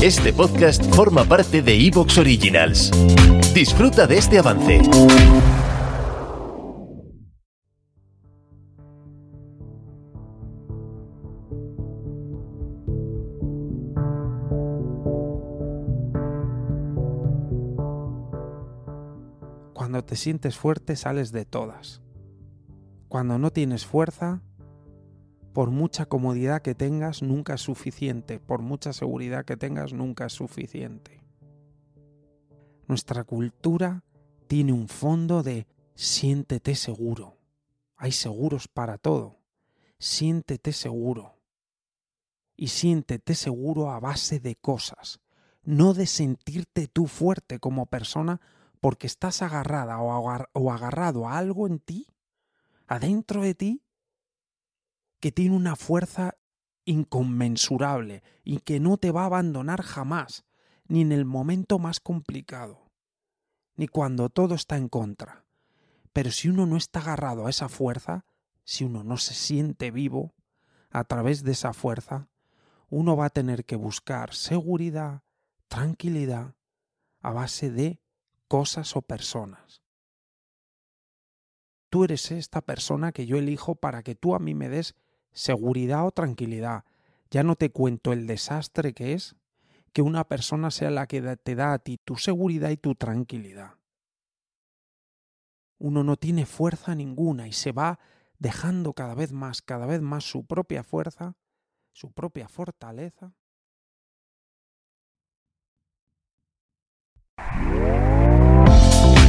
Este podcast forma parte de Evox Originals. Disfruta de este avance. Cuando te sientes fuerte sales de todas. Cuando no tienes fuerza, por mucha comodidad que tengas, nunca es suficiente. Por mucha seguridad que tengas, nunca es suficiente. Nuestra cultura tiene un fondo de siéntete seguro. Hay seguros para todo. Siéntete seguro. Y siéntete seguro a base de cosas, no de sentirte tú fuerte como persona porque estás agarrada o, agarrado a algo en ti, adentro de ti, que tiene una fuerza inconmensurable y que no te va a abandonar jamás, ni en el momento más complicado, ni cuando todo está en contra. Pero si uno no está agarrado a esa fuerza, si uno no se siente vivo, a través de esa fuerza, uno va a tener que buscar seguridad, tranquilidad, a base de cosas o personas. Tú eres esta persona que yo elijo para que tú a mí me des seguridad o tranquilidad. Ya no te cuento el desastre que es que una persona sea la que te da a ti tu seguridad y tu tranquilidad. Uno no tiene fuerza ninguna y se va dejando cada vez más, cada vez más su propia fuerza, su propia fortaleza.